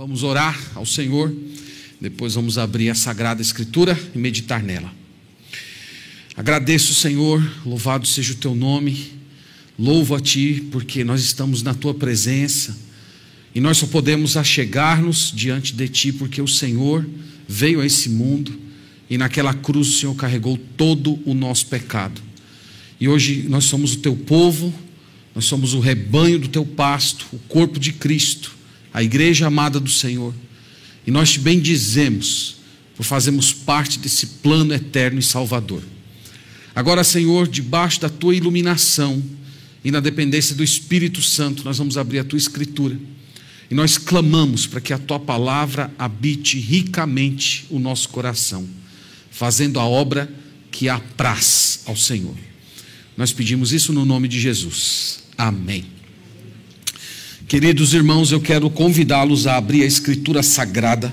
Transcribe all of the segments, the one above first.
Vamos orar ao Senhor, depois vamos abrir a Sagrada Escritura e meditar nela. Agradeço, Senhor, louvado seja o teu nome, louvo a ti, porque nós estamos na tua presença e nós só podemos achegar-nos diante de ti, porque o Senhor veio a esse mundo e naquela cruz o Senhor carregou todo o nosso pecado. E hoje nós somos o teu povo, nós somos o rebanho do teu pasto, o corpo de Cristo a igreja amada do Senhor. E nós te bendizemos por fazermos parte desse plano eterno e salvador. Agora, Senhor, debaixo da tua iluminação e na dependência do Espírito Santo, nós vamos abrir a tua escritura. E nós clamamos para que a tua palavra habite ricamente o nosso coração, fazendo a obra que apraz ao Senhor. Nós pedimos isso no nome de Jesus. Amém. Queridos irmãos, eu quero convidá-los a abrir a Escritura Sagrada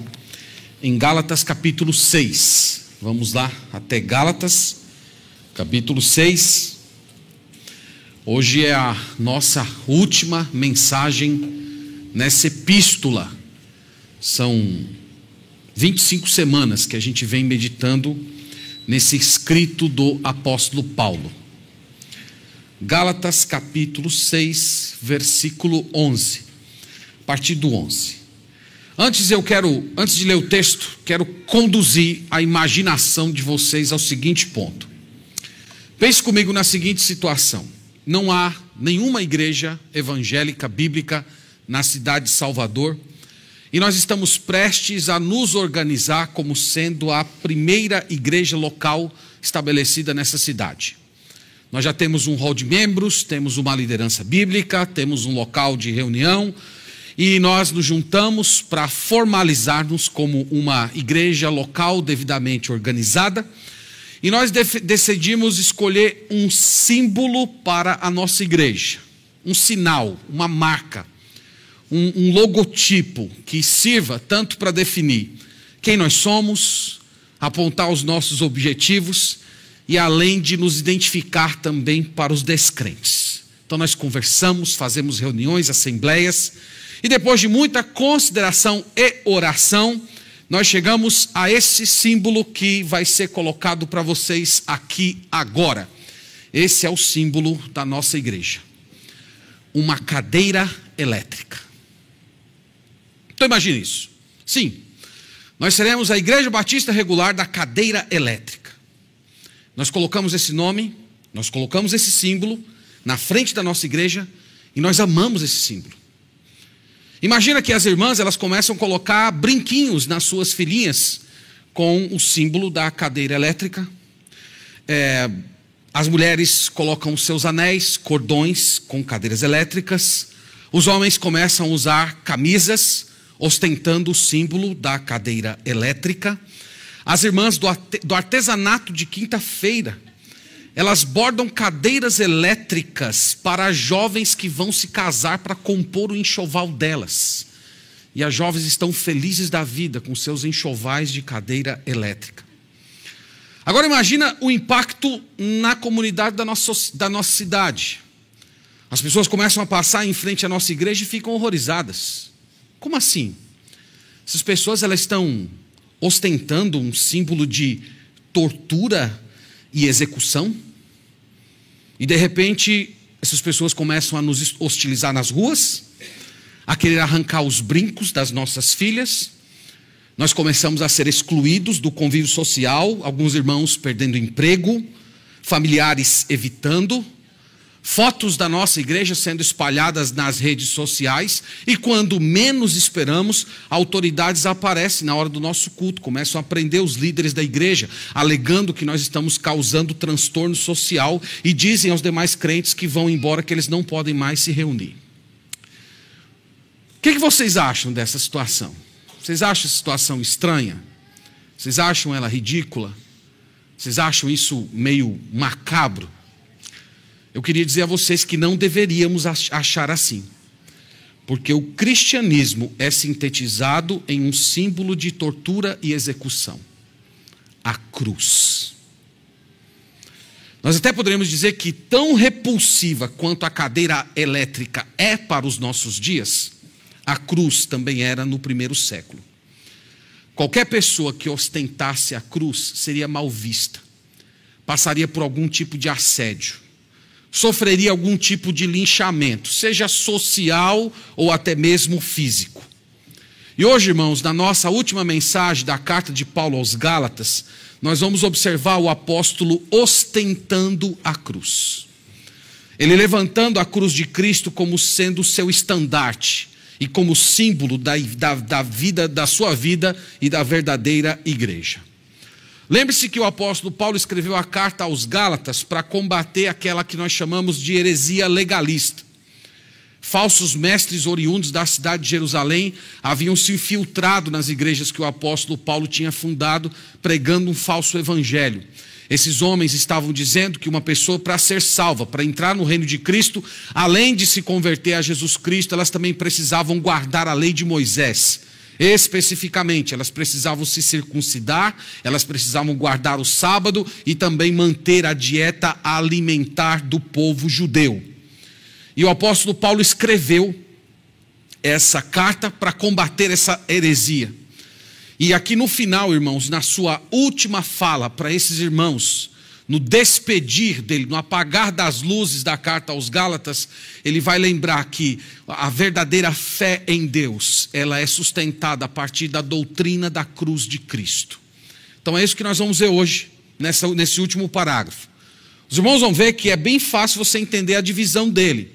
em Gálatas capítulo 6. Vamos lá até Gálatas, capítulo 6. Hoje é a nossa última mensagem nessa epístola. São 25 semanas que a gente vem meditando nesse escrito do apóstolo Paulo. Gálatas capítulo 6, versículo 11. A partir do 11. Antes eu quero, antes de ler o texto, quero conduzir a imaginação de vocês ao seguinte ponto. Pense comigo na seguinte situação: não há nenhuma igreja evangélica bíblica na cidade de Salvador, e nós estamos prestes a nos organizar como sendo a primeira igreja local estabelecida nessa cidade. Nós já temos um hall de membros, temos uma liderança bíblica, temos um local de reunião e nós nos juntamos para formalizar-nos como uma igreja local devidamente organizada. E nós decidimos escolher um símbolo para a nossa igreja, um sinal, uma marca, um, um logotipo que sirva tanto para definir quem nós somos, apontar os nossos objetivos e além de nos identificar também para os descrentes. Então nós conversamos, fazemos reuniões, assembleias, e depois de muita consideração e oração, nós chegamos a esse símbolo que vai ser colocado para vocês aqui agora. Esse é o símbolo da nossa igreja. Uma cadeira elétrica. Então imagine isso. Sim, nós seremos a Igreja Batista Regular da Cadeira Elétrica. Nós colocamos esse nome, nós colocamos esse símbolo na frente da nossa igreja e nós amamos esse símbolo. Imagina que as irmãs elas começam a colocar brinquinhos nas suas filhinhas com o símbolo da cadeira elétrica. É, as mulheres colocam seus anéis, cordões com cadeiras elétricas. Os homens começam a usar camisas ostentando o símbolo da cadeira elétrica. As irmãs do artesanato de quinta-feira, elas bordam cadeiras elétricas para jovens que vão se casar para compor o enxoval delas. E as jovens estão felizes da vida com seus enxovais de cadeira elétrica. Agora imagina o impacto na comunidade da nossa, da nossa cidade. As pessoas começam a passar em frente à nossa igreja e ficam horrorizadas. Como assim? Essas pessoas elas estão ostentando um símbolo de tortura e execução. E de repente, essas pessoas começam a nos hostilizar nas ruas, a querer arrancar os brincos das nossas filhas. Nós começamos a ser excluídos do convívio social, alguns irmãos perdendo emprego, familiares evitando fotos da nossa igreja sendo espalhadas nas redes sociais, e quando menos esperamos, autoridades aparecem na hora do nosso culto, começam a prender os líderes da igreja, alegando que nós estamos causando transtorno social e dizem aos demais crentes que vão embora que eles não podem mais se reunir. O que, que vocês acham dessa situação? Vocês acham essa situação estranha? Vocês acham ela ridícula? Vocês acham isso meio macabro? Eu queria dizer a vocês que não deveríamos achar assim. Porque o cristianismo é sintetizado em um símbolo de tortura e execução a cruz. Nós até poderíamos dizer que, tão repulsiva quanto a cadeira elétrica é para os nossos dias, a cruz também era no primeiro século. Qualquer pessoa que ostentasse a cruz seria mal vista, passaria por algum tipo de assédio, sofreria algum tipo de linchamento, seja social ou até mesmo físico. E hoje, irmãos, na nossa última mensagem da carta de Paulo aos Gálatas, nós vamos observar o apóstolo ostentando a cruz. Ele levantando a cruz de Cristo como sendo o seu estandarte e como símbolo da, da, da vida, da sua vida e da verdadeira igreja. Lembre-se que o apóstolo Paulo escreveu a carta aos Gálatas para combater aquela que nós chamamos de heresia legalista. Falsos mestres oriundos da cidade de Jerusalém haviam se infiltrado nas igrejas que o apóstolo Paulo tinha fundado, pregando um falso evangelho. Esses homens estavam dizendo que uma pessoa, para ser salva, para entrar no reino de Cristo, além de se converter a Jesus Cristo, elas também precisavam guardar a lei de Moisés. Especificamente, elas precisavam se circuncidar, elas precisavam guardar o sábado e também manter a dieta alimentar do povo judeu. E o apóstolo Paulo escreveu essa carta para combater essa heresia. E aqui no final, irmãos, na sua última fala para esses irmãos, no despedir dele, no apagar das luzes da carta aos Gálatas, ele vai lembrar que a verdadeira fé em Deus, ela é sustentada a partir da doutrina da cruz de Cristo. Então é isso que nós vamos ver hoje, nessa, nesse último parágrafo. Os irmãos vão ver que é bem fácil você entender a divisão dele.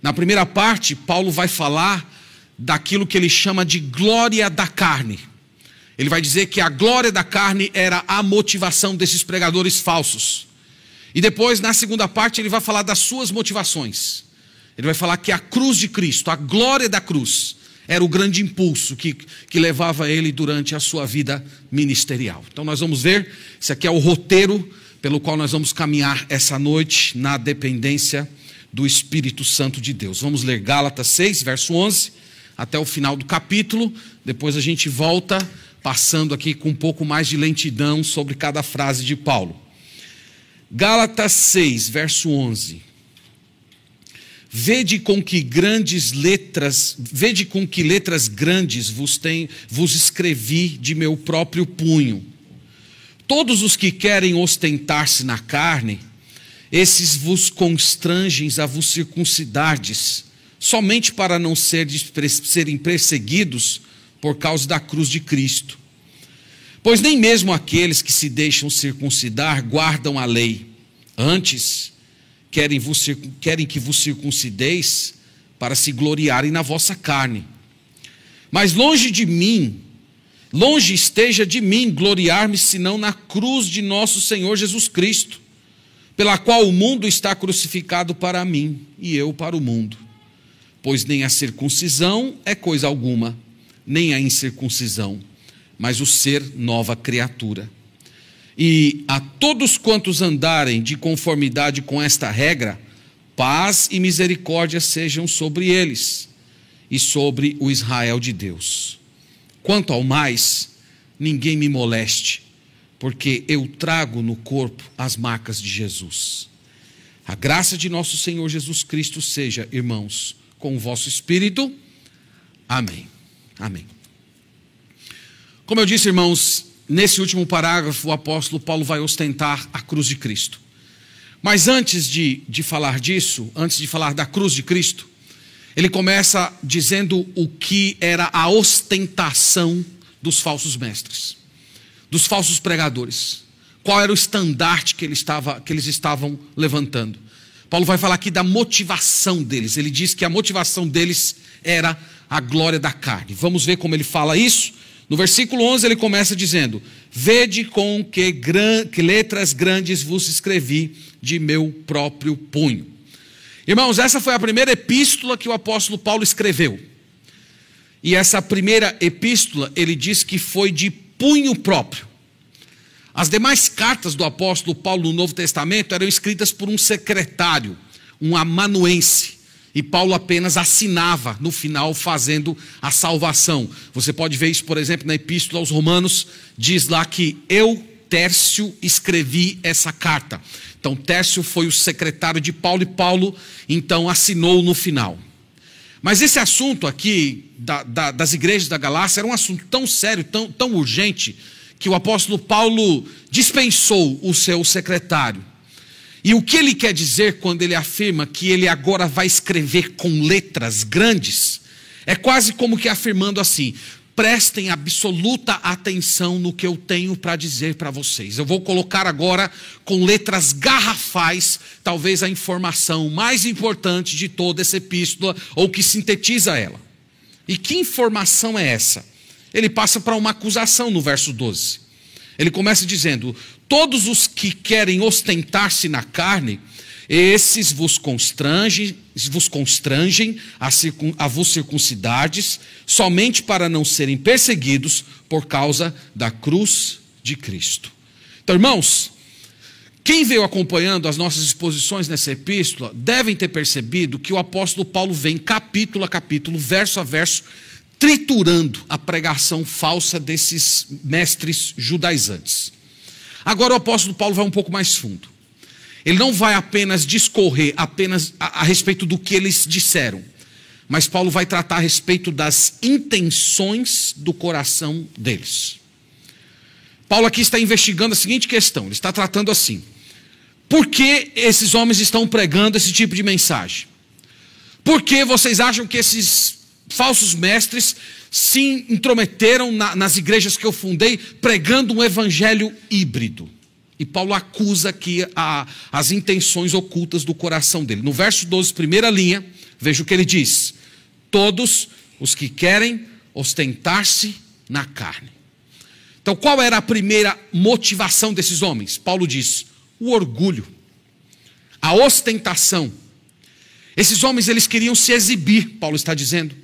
Na primeira parte, Paulo vai falar daquilo que ele chama de glória da carne. Ele vai dizer que a glória da carne era a motivação desses pregadores falsos. E depois, na segunda parte, ele vai falar das suas motivações. Ele vai falar que a cruz de Cristo, a glória da cruz, era o grande impulso que, que levava ele durante a sua vida ministerial. Então, nós vamos ver, esse aqui é o roteiro pelo qual nós vamos caminhar essa noite na dependência do Espírito Santo de Deus. Vamos ler Gálatas 6, verso 11, até o final do capítulo. Depois a gente volta, passando aqui com um pouco mais de lentidão sobre cada frase de Paulo. Gálatas 6, verso 11. Vede com que grandes letras, vede com que letras grandes vos, tem, vos escrevi de meu próprio punho. Todos os que querem ostentar-se na carne, esses vos constrangem a vos circuncidardes, somente para não serem perseguidos por causa da cruz de Cristo. Pois nem mesmo aqueles que se deixam circuncidar guardam a lei. Antes, querem, vos, querem que vos circuncideis para se gloriarem na vossa carne. Mas longe de mim, longe esteja de mim gloriar-me senão na cruz de nosso Senhor Jesus Cristo pela qual o mundo está crucificado para mim e eu para o mundo. Pois nem a circuncisão é coisa alguma, nem a incircuncisão, mas o ser nova criatura. E a todos quantos andarem de conformidade com esta regra, paz e misericórdia sejam sobre eles e sobre o Israel de Deus. Quanto ao mais, ninguém me moleste porque eu trago no corpo as marcas de Jesus. A graça de nosso Senhor Jesus Cristo seja, irmãos, com o vosso espírito. Amém. Amém. Como eu disse, irmãos, nesse último parágrafo, o apóstolo Paulo vai ostentar a cruz de Cristo. Mas antes de, de falar disso, antes de falar da cruz de Cristo, ele começa dizendo o que era a ostentação dos falsos mestres dos falsos pregadores. Qual era o estandarte que, ele estava, que eles estavam levantando? Paulo vai falar aqui da motivação deles. Ele diz que a motivação deles era a glória da carne. Vamos ver como ele fala isso? No versículo 11 ele começa dizendo: Vede com que, gran... que letras grandes vos escrevi de meu próprio punho. Irmãos, essa foi a primeira epístola que o apóstolo Paulo escreveu. E essa primeira epístola, ele diz que foi de punho próprio. As demais cartas do apóstolo Paulo no Novo Testamento eram escritas por um secretário, um amanuense. E Paulo apenas assinava no final, fazendo a salvação. Você pode ver isso, por exemplo, na Epístola aos Romanos, diz lá que eu, Tércio, escrevi essa carta. Então, Tércio foi o secretário de Paulo e Paulo, então, assinou no final. Mas esse assunto aqui da, da, das igrejas da Galácia era um assunto tão sério, tão, tão urgente, que o apóstolo Paulo dispensou o seu secretário. E o que ele quer dizer quando ele afirma que ele agora vai escrever com letras grandes, é quase como que afirmando assim: prestem absoluta atenção no que eu tenho para dizer para vocês. Eu vou colocar agora com letras garrafais, talvez a informação mais importante de toda essa epístola, ou que sintetiza ela. E que informação é essa? Ele passa para uma acusação no verso 12. Ele começa dizendo: Todos os que querem ostentar-se na carne, esses vos constrangem, vos constrangem a, circun, a vos circuncidades, somente para não serem perseguidos por causa da cruz de Cristo. Então, irmãos, quem veio acompanhando as nossas exposições nessa epístola devem ter percebido que o apóstolo Paulo vem capítulo a capítulo, verso a verso, triturando a pregação falsa desses mestres judaizantes. Agora o apóstolo Paulo vai um pouco mais fundo. Ele não vai apenas discorrer apenas a, a respeito do que eles disseram, mas Paulo vai tratar a respeito das intenções do coração deles. Paulo aqui está investigando a seguinte questão: ele está tratando assim. Por que esses homens estão pregando esse tipo de mensagem? Por que vocês acham que esses falsos mestres se intrometeram na, nas igrejas que eu fundei pregando um evangelho híbrido? E Paulo acusa aqui a, as intenções ocultas do coração dele. No verso 12, primeira linha, veja o que ele diz: Todos os que querem ostentar-se na carne. Então, qual era a primeira motivação desses homens? Paulo diz: o orgulho, a ostentação. Esses homens eles queriam se exibir, Paulo está dizendo.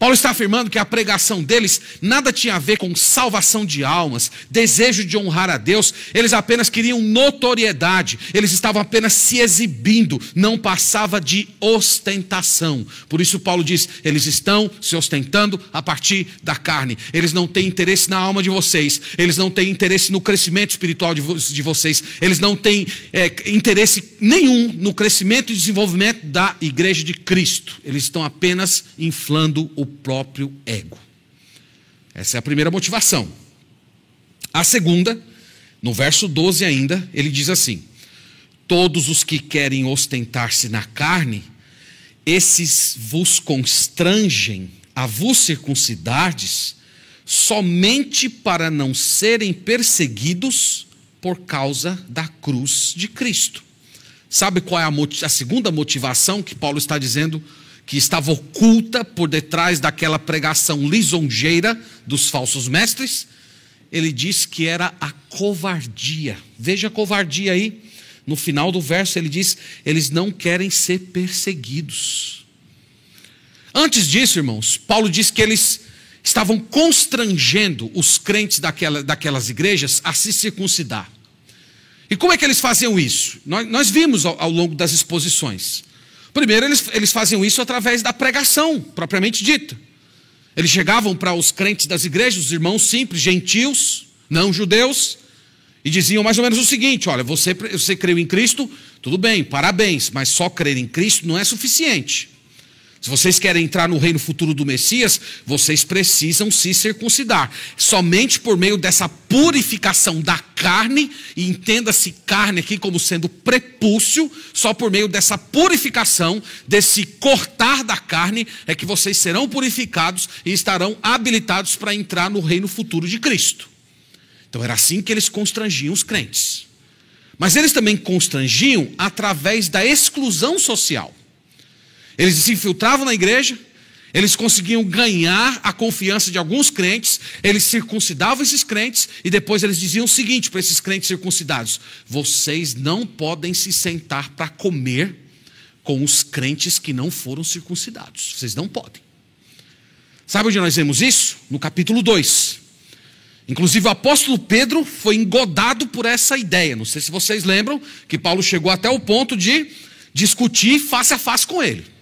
Paulo está afirmando que a pregação deles nada tinha a ver com salvação de almas, desejo de honrar a Deus, eles apenas queriam notoriedade, eles estavam apenas se exibindo, não passava de ostentação. Por isso, Paulo diz: eles estão se ostentando a partir da carne, eles não têm interesse na alma de vocês, eles não têm interesse no crescimento espiritual de, vo de vocês, eles não têm é, interesse nenhum no crescimento e desenvolvimento da igreja de Cristo, eles estão apenas inflando o próprio ego. Essa é a primeira motivação. A segunda, no verso 12 ainda, ele diz assim: Todos os que querem ostentar-se na carne, esses vos constrangem a vos circuncidardes, somente para não serem perseguidos por causa da cruz de Cristo. Sabe qual é a, a segunda motivação que Paulo está dizendo que estava oculta por detrás daquela pregação lisonjeira dos falsos mestres, ele diz que era a covardia. Veja a covardia aí. No final do verso ele diz: eles não querem ser perseguidos. Antes disso, irmãos, Paulo diz que eles estavam constrangendo os crentes daquela, daquelas igrejas a se circuncidar. E como é que eles faziam isso? Nós, nós vimos ao, ao longo das exposições. Primeiro, eles, eles faziam isso através da pregação, propriamente dita. Eles chegavam para os crentes das igrejas, os irmãos simples, gentios, não judeus, e diziam mais ou menos o seguinte: olha, você, você creu em Cristo, tudo bem, parabéns, mas só crer em Cristo não é suficiente. Se vocês querem entrar no reino futuro do Messias, vocês precisam se circuncidar. Somente por meio dessa purificação da carne, e entenda-se carne aqui como sendo prepúcio, só por meio dessa purificação, desse cortar da carne, é que vocês serão purificados e estarão habilitados para entrar no reino futuro de Cristo. Então era assim que eles constrangiam os crentes. Mas eles também constrangiam através da exclusão social. Eles se infiltravam na igreja, eles conseguiam ganhar a confiança de alguns crentes, eles circuncidavam esses crentes e depois eles diziam o seguinte para esses crentes circuncidados: vocês não podem se sentar para comer com os crentes que não foram circuncidados. Vocês não podem. Sabe onde nós vemos isso? No capítulo 2. Inclusive o apóstolo Pedro foi engodado por essa ideia. Não sei se vocês lembram que Paulo chegou até o ponto de discutir face a face com ele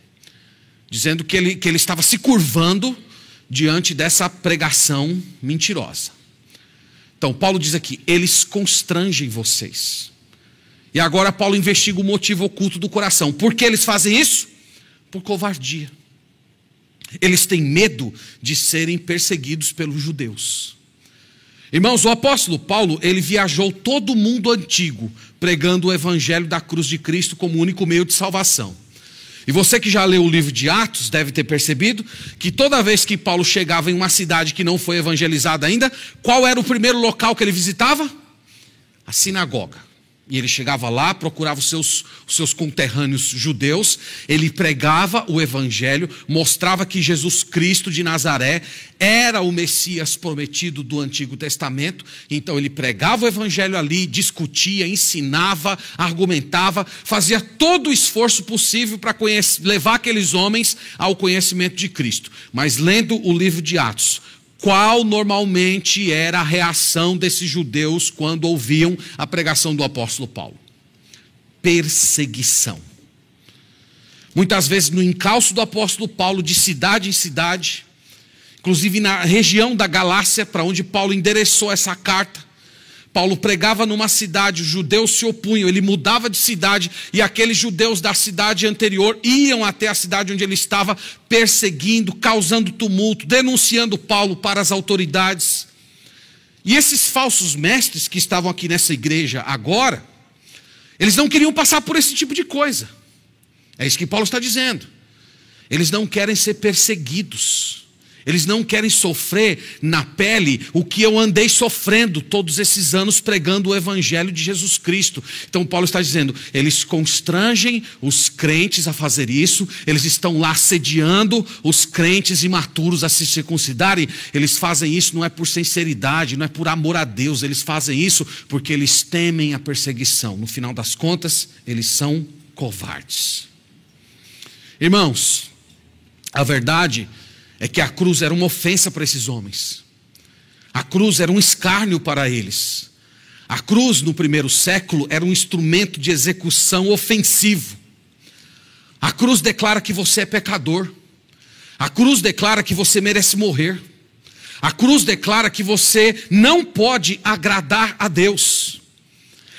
dizendo que ele, que ele estava se curvando diante dessa pregação mentirosa. Então, Paulo diz aqui: eles constrangem vocês. E agora, Paulo investiga o motivo oculto do coração. Por que eles fazem isso? Por covardia. Eles têm medo de serem perseguidos pelos judeus. Irmãos, o apóstolo Paulo, ele viajou todo o mundo antigo, pregando o evangelho da cruz de Cristo como único meio de salvação. E você que já leu o livro de Atos deve ter percebido que toda vez que Paulo chegava em uma cidade que não foi evangelizada ainda, qual era o primeiro local que ele visitava? A sinagoga. E ele chegava lá, procurava os seus, os seus conterrâneos judeus, ele pregava o evangelho, mostrava que Jesus Cristo de Nazaré era o Messias prometido do Antigo Testamento. Então ele pregava o evangelho ali, discutia, ensinava, argumentava, fazia todo o esforço possível para levar aqueles homens ao conhecimento de Cristo. Mas lendo o livro de Atos, qual normalmente era a reação desses judeus quando ouviam a pregação do apóstolo Paulo? Perseguição. Muitas vezes no encalço do apóstolo Paulo, de cidade em cidade, inclusive na região da Galácia, para onde Paulo endereçou essa carta, Paulo pregava numa cidade, os judeus se opunham, ele mudava de cidade e aqueles judeus da cidade anterior iam até a cidade onde ele estava, perseguindo, causando tumulto, denunciando Paulo para as autoridades. E esses falsos mestres que estavam aqui nessa igreja agora, eles não queriam passar por esse tipo de coisa. É isso que Paulo está dizendo. Eles não querem ser perseguidos. Eles não querem sofrer na pele o que eu andei sofrendo todos esses anos pregando o Evangelho de Jesus Cristo. Então, Paulo está dizendo: eles constrangem os crentes a fazer isso, eles estão lá sediando os crentes imaturos a se circuncidarem. Eles fazem isso não é por sinceridade, não é por amor a Deus, eles fazem isso porque eles temem a perseguição. No final das contas, eles são covardes. Irmãos, a verdade é que a cruz era uma ofensa para esses homens. A cruz era um escárnio para eles. A cruz, no primeiro século, era um instrumento de execução ofensivo. A cruz declara que você é pecador. A cruz declara que você merece morrer. A cruz declara que você não pode agradar a Deus.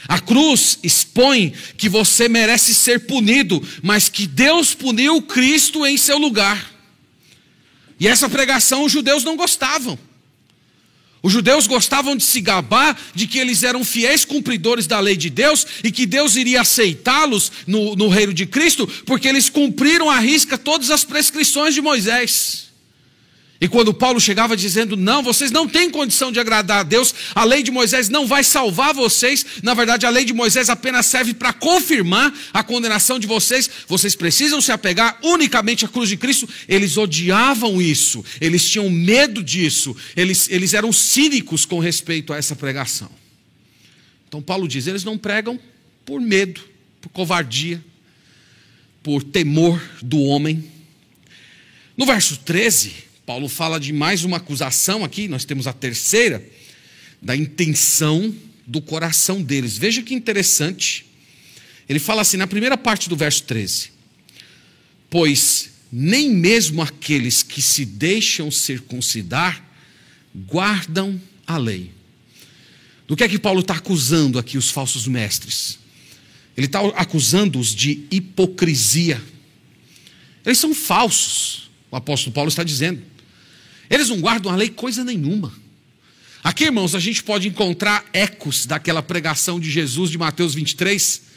A cruz expõe que você merece ser punido, mas que Deus puniu Cristo em seu lugar. E essa pregação os judeus não gostavam. Os judeus gostavam de se gabar de que eles eram fiéis cumpridores da lei de Deus e que Deus iria aceitá-los no, no reino de Cristo, porque eles cumpriram à risca todas as prescrições de Moisés. E quando Paulo chegava dizendo: Não, vocês não têm condição de agradar a Deus, a lei de Moisés não vai salvar vocês, na verdade, a lei de Moisés apenas serve para confirmar a condenação de vocês, vocês precisam se apegar unicamente à cruz de Cristo. Eles odiavam isso, eles tinham medo disso, eles, eles eram cínicos com respeito a essa pregação. Então, Paulo diz: eles não pregam por medo, por covardia, por temor do homem. No verso 13. Paulo fala de mais uma acusação aqui, nós temos a terceira, da intenção do coração deles. Veja que interessante. Ele fala assim, na primeira parte do verso 13: Pois nem mesmo aqueles que se deixam circuncidar guardam a lei. Do que é que Paulo está acusando aqui os falsos mestres? Ele está acusando-os de hipocrisia. Eles são falsos, o apóstolo Paulo está dizendo. Eles não guardam a lei coisa nenhuma. Aqui, irmãos, a gente pode encontrar ecos daquela pregação de Jesus de Mateus 23.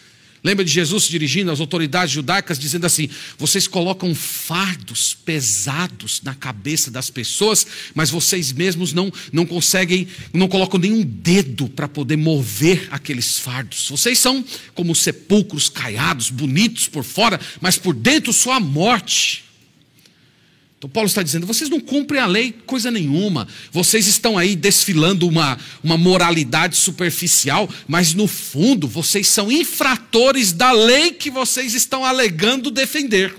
Lembra de Jesus dirigindo às autoridades judaicas, dizendo assim: vocês colocam fardos pesados na cabeça das pessoas, mas vocês mesmos não, não conseguem, não colocam nenhum dedo para poder mover aqueles fardos. Vocês são como sepulcros caiados, bonitos por fora, mas por dentro só a morte. Então, Paulo está dizendo: vocês não cumprem a lei coisa nenhuma, vocês estão aí desfilando uma, uma moralidade superficial, mas no fundo vocês são infratores da lei que vocês estão alegando defender.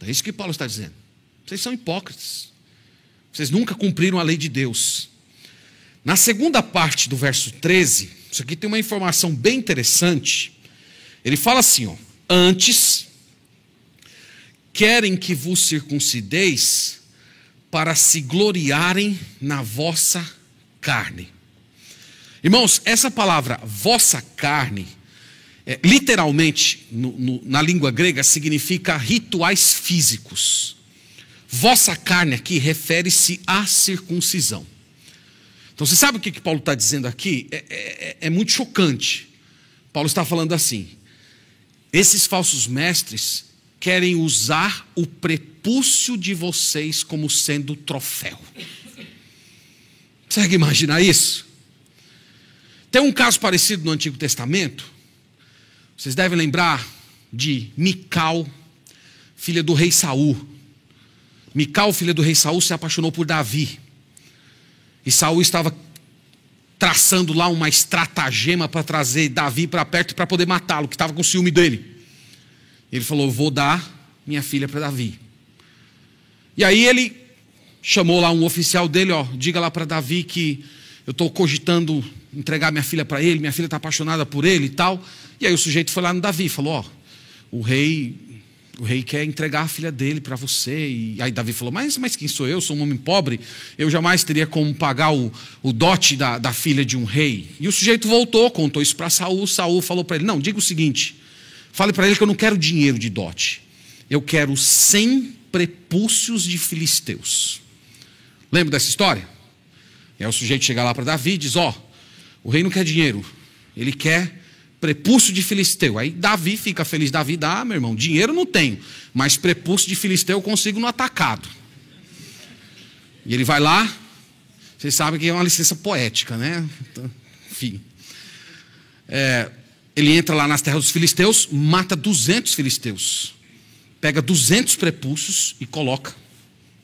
É isso que Paulo está dizendo. Vocês são hipócritas, vocês nunca cumpriram a lei de Deus. Na segunda parte do verso 13, isso aqui tem uma informação bem interessante. Ele fala assim: ó, antes querem que vos circuncideis para se gloriarem na vossa carne. Irmãos, essa palavra vossa carne, é, literalmente no, no, na língua grega, significa rituais físicos. Vossa carne aqui refere-se à circuncisão. Então você sabe o que, que Paulo está dizendo aqui? É, é, é muito chocante. Paulo está falando assim: esses falsos mestres querem usar o prepúcio de vocês como sendo troféu. Consegue imaginar isso? Tem um caso parecido no Antigo Testamento. Vocês devem lembrar de Mical, filha do rei Saul. Mical, filha do rei Saul, se apaixonou por Davi. E Saul estava traçando lá uma estratagema para trazer Davi para perto para poder matá-lo, que estava com ciúme dele. Ele falou: "Vou dar minha filha para Davi". E aí ele chamou lá um oficial dele, ó, diga lá para Davi que eu estou cogitando entregar minha filha para ele, minha filha está apaixonada por ele e tal. E aí o sujeito foi lá no Davi, falou, ó, o rei, o rei quer entregar a filha dele para você. E aí Davi falou, mas, mas quem sou eu? Sou um homem pobre, eu jamais teria como pagar o, o dote da, da filha de um rei. E o sujeito voltou, contou isso para Saul. Saul falou para ele, não, diga o seguinte, fale para ele que eu não quero dinheiro de dote, eu quero cem prepúcios de filisteus. Lembra dessa história? Aí o sujeito chega lá para Davi e diz: Ó, oh, o rei não quer dinheiro, ele quer prepúcio de filisteu. Aí Davi fica feliz. Davi dá, ah, meu irmão, dinheiro não tenho, mas prepúcio de filisteu eu consigo no atacado. E ele vai lá, vocês sabem que é uma licença poética, né? Então, enfim. É, ele entra lá nas terras dos filisteus, mata 200 filisteus, pega 200 prepúcios e coloca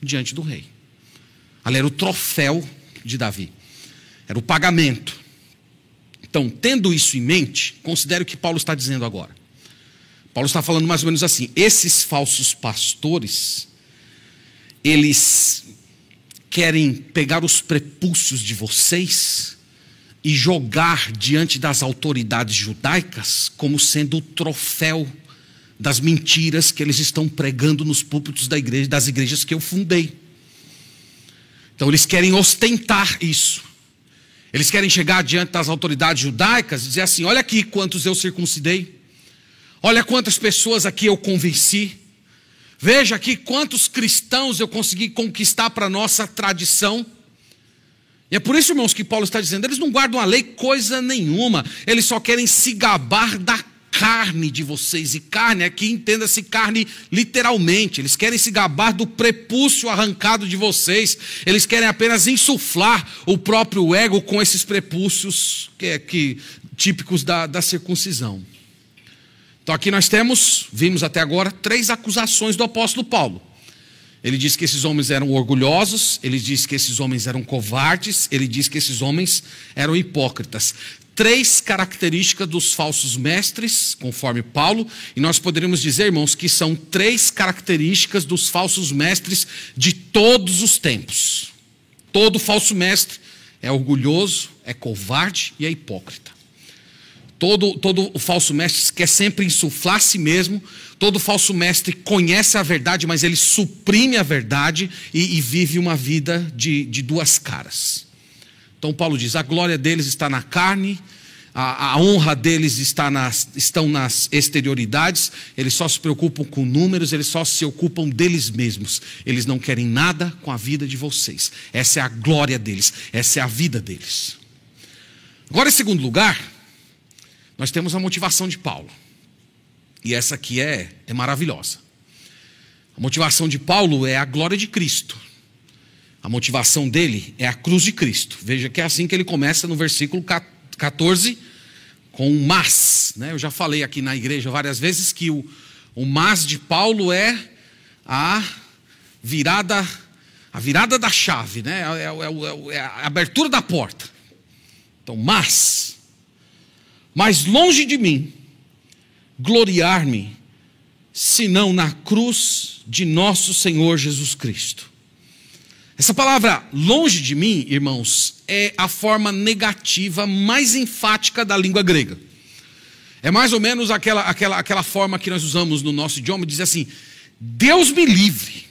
diante do rei. Ali era o troféu de Davi, era o pagamento. Então, tendo isso em mente, considere o que Paulo está dizendo agora. Paulo está falando mais ou menos assim: esses falsos pastores, eles querem pegar os prepúcios de vocês e jogar diante das autoridades judaicas como sendo o troféu das mentiras que eles estão pregando nos púlpitos da igreja, das igrejas que eu fundei. Então eles querem ostentar isso. Eles querem chegar diante das autoridades judaicas e dizer assim: olha aqui quantos eu circuncidei, olha quantas pessoas aqui eu convenci, veja aqui quantos cristãos eu consegui conquistar para a nossa tradição. E é por isso, irmãos, que Paulo está dizendo: eles não guardam a lei coisa nenhuma, eles só querem se gabar da carne de vocês, e carne aqui entenda-se carne literalmente, eles querem se gabar do prepúcio arrancado de vocês, eles querem apenas insuflar o próprio ego com esses prepúcios que, é, que típicos da, da circuncisão. Então aqui nós temos, vimos até agora, três acusações do apóstolo Paulo. Ele diz que esses homens eram orgulhosos, ele diz que esses homens eram covardes, ele diz que esses homens eram hipócritas três características dos falsos mestres, conforme Paulo, e nós poderíamos dizer, irmãos, que são três características dos falsos mestres de todos os tempos. Todo falso mestre é orgulhoso, é covarde e é hipócrita. Todo, todo o falso mestre quer sempre insuflar a si mesmo. Todo falso mestre conhece a verdade, mas ele suprime a verdade e, e vive uma vida de, de duas caras. Então Paulo diz: a glória deles está na carne, a, a, honra deles está nas, estão nas exterioridades, eles só se preocupam com números, eles só se ocupam deles mesmos. Eles não querem nada com a vida de vocês. Essa é a glória deles, essa é a vida deles. Agora, em segundo lugar, nós temos a motivação de Paulo. E essa aqui é, é maravilhosa. A motivação de Paulo é a glória de Cristo. A motivação dele é a cruz de Cristo. Veja que é assim que ele começa no versículo 14, com um mas. Né? Eu já falei aqui na igreja várias vezes que o, o mas de Paulo é a virada, a virada da chave, né? é, é, é, é a abertura da porta. Então, mas, mas longe de mim gloriar-me, senão na cruz de nosso Senhor Jesus Cristo essa palavra longe de mim, irmãos, é a forma negativa mais enfática da língua grega. É mais ou menos aquela, aquela, aquela forma que nós usamos no nosso idioma, dizer assim: Deus me livre.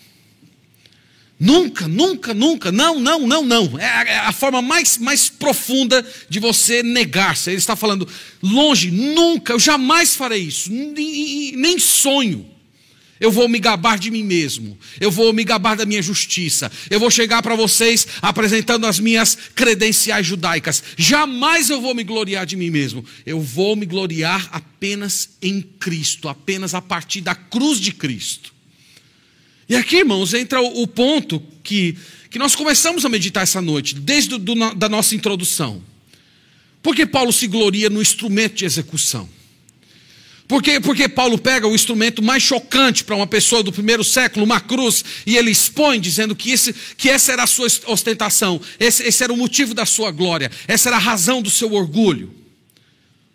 Nunca, nunca, nunca, não, não, não, não. É a, é forma mais, mais profunda de você negar-se. Ele está falando, longe, nunca, eu jamais farei isso, nem, nem sonho. Eu vou me gabar de mim mesmo. Eu vou me gabar da minha justiça. Eu vou chegar para vocês apresentando as minhas credenciais judaicas. Jamais eu vou me gloriar de mim mesmo. Eu vou me gloriar apenas em Cristo, apenas a partir da cruz de Cristo. E aqui, irmãos, entra o, ponto que, que nós começamos a meditar essa noite, desde a da nossa introdução. Por que Paulo se gloria no instrumento de execução? Porque, porque Paulo pega o instrumento mais chocante para uma pessoa do primeiro século, uma cruz, e ele expõe, dizendo que, esse, que essa era a sua ostentação, esse, esse era o motivo da sua glória, essa era a razão do seu orgulho.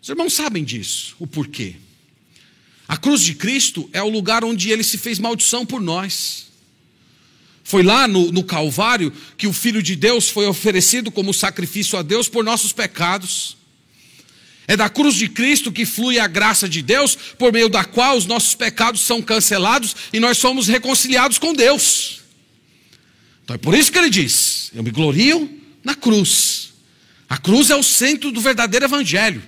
Os irmãos sabem disso, o porquê. A cruz de Cristo é o lugar onde ele se fez maldição por nós. Foi lá no, no, Calvário que o Filho de Deus foi oferecido como sacrifício a Deus por nossos pecados. É da cruz de Cristo que flui a graça de Deus, por meio da qual os nossos pecados são cancelados e nós somos reconciliados com Deus. Então é por isso que ele diz: Eu me glorio na cruz. A cruz é o centro do verdadeiro evangelho.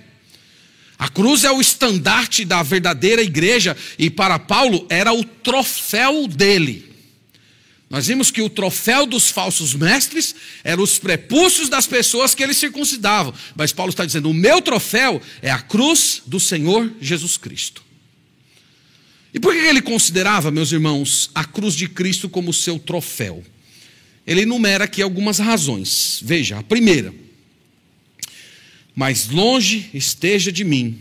A cruz é o estandarte da verdadeira igreja e para Paulo era o troféu dele. Nós vimos que o troféu dos falsos mestres eram os prepúcios das pessoas que eles circuncidavam. Mas Paulo está dizendo: o meu troféu é a cruz do Senhor Jesus Cristo. E por que ele considerava, meus irmãos, a cruz de Cristo como seu troféu? Ele enumera aqui algumas razões. Veja, a primeira: mais longe esteja de mim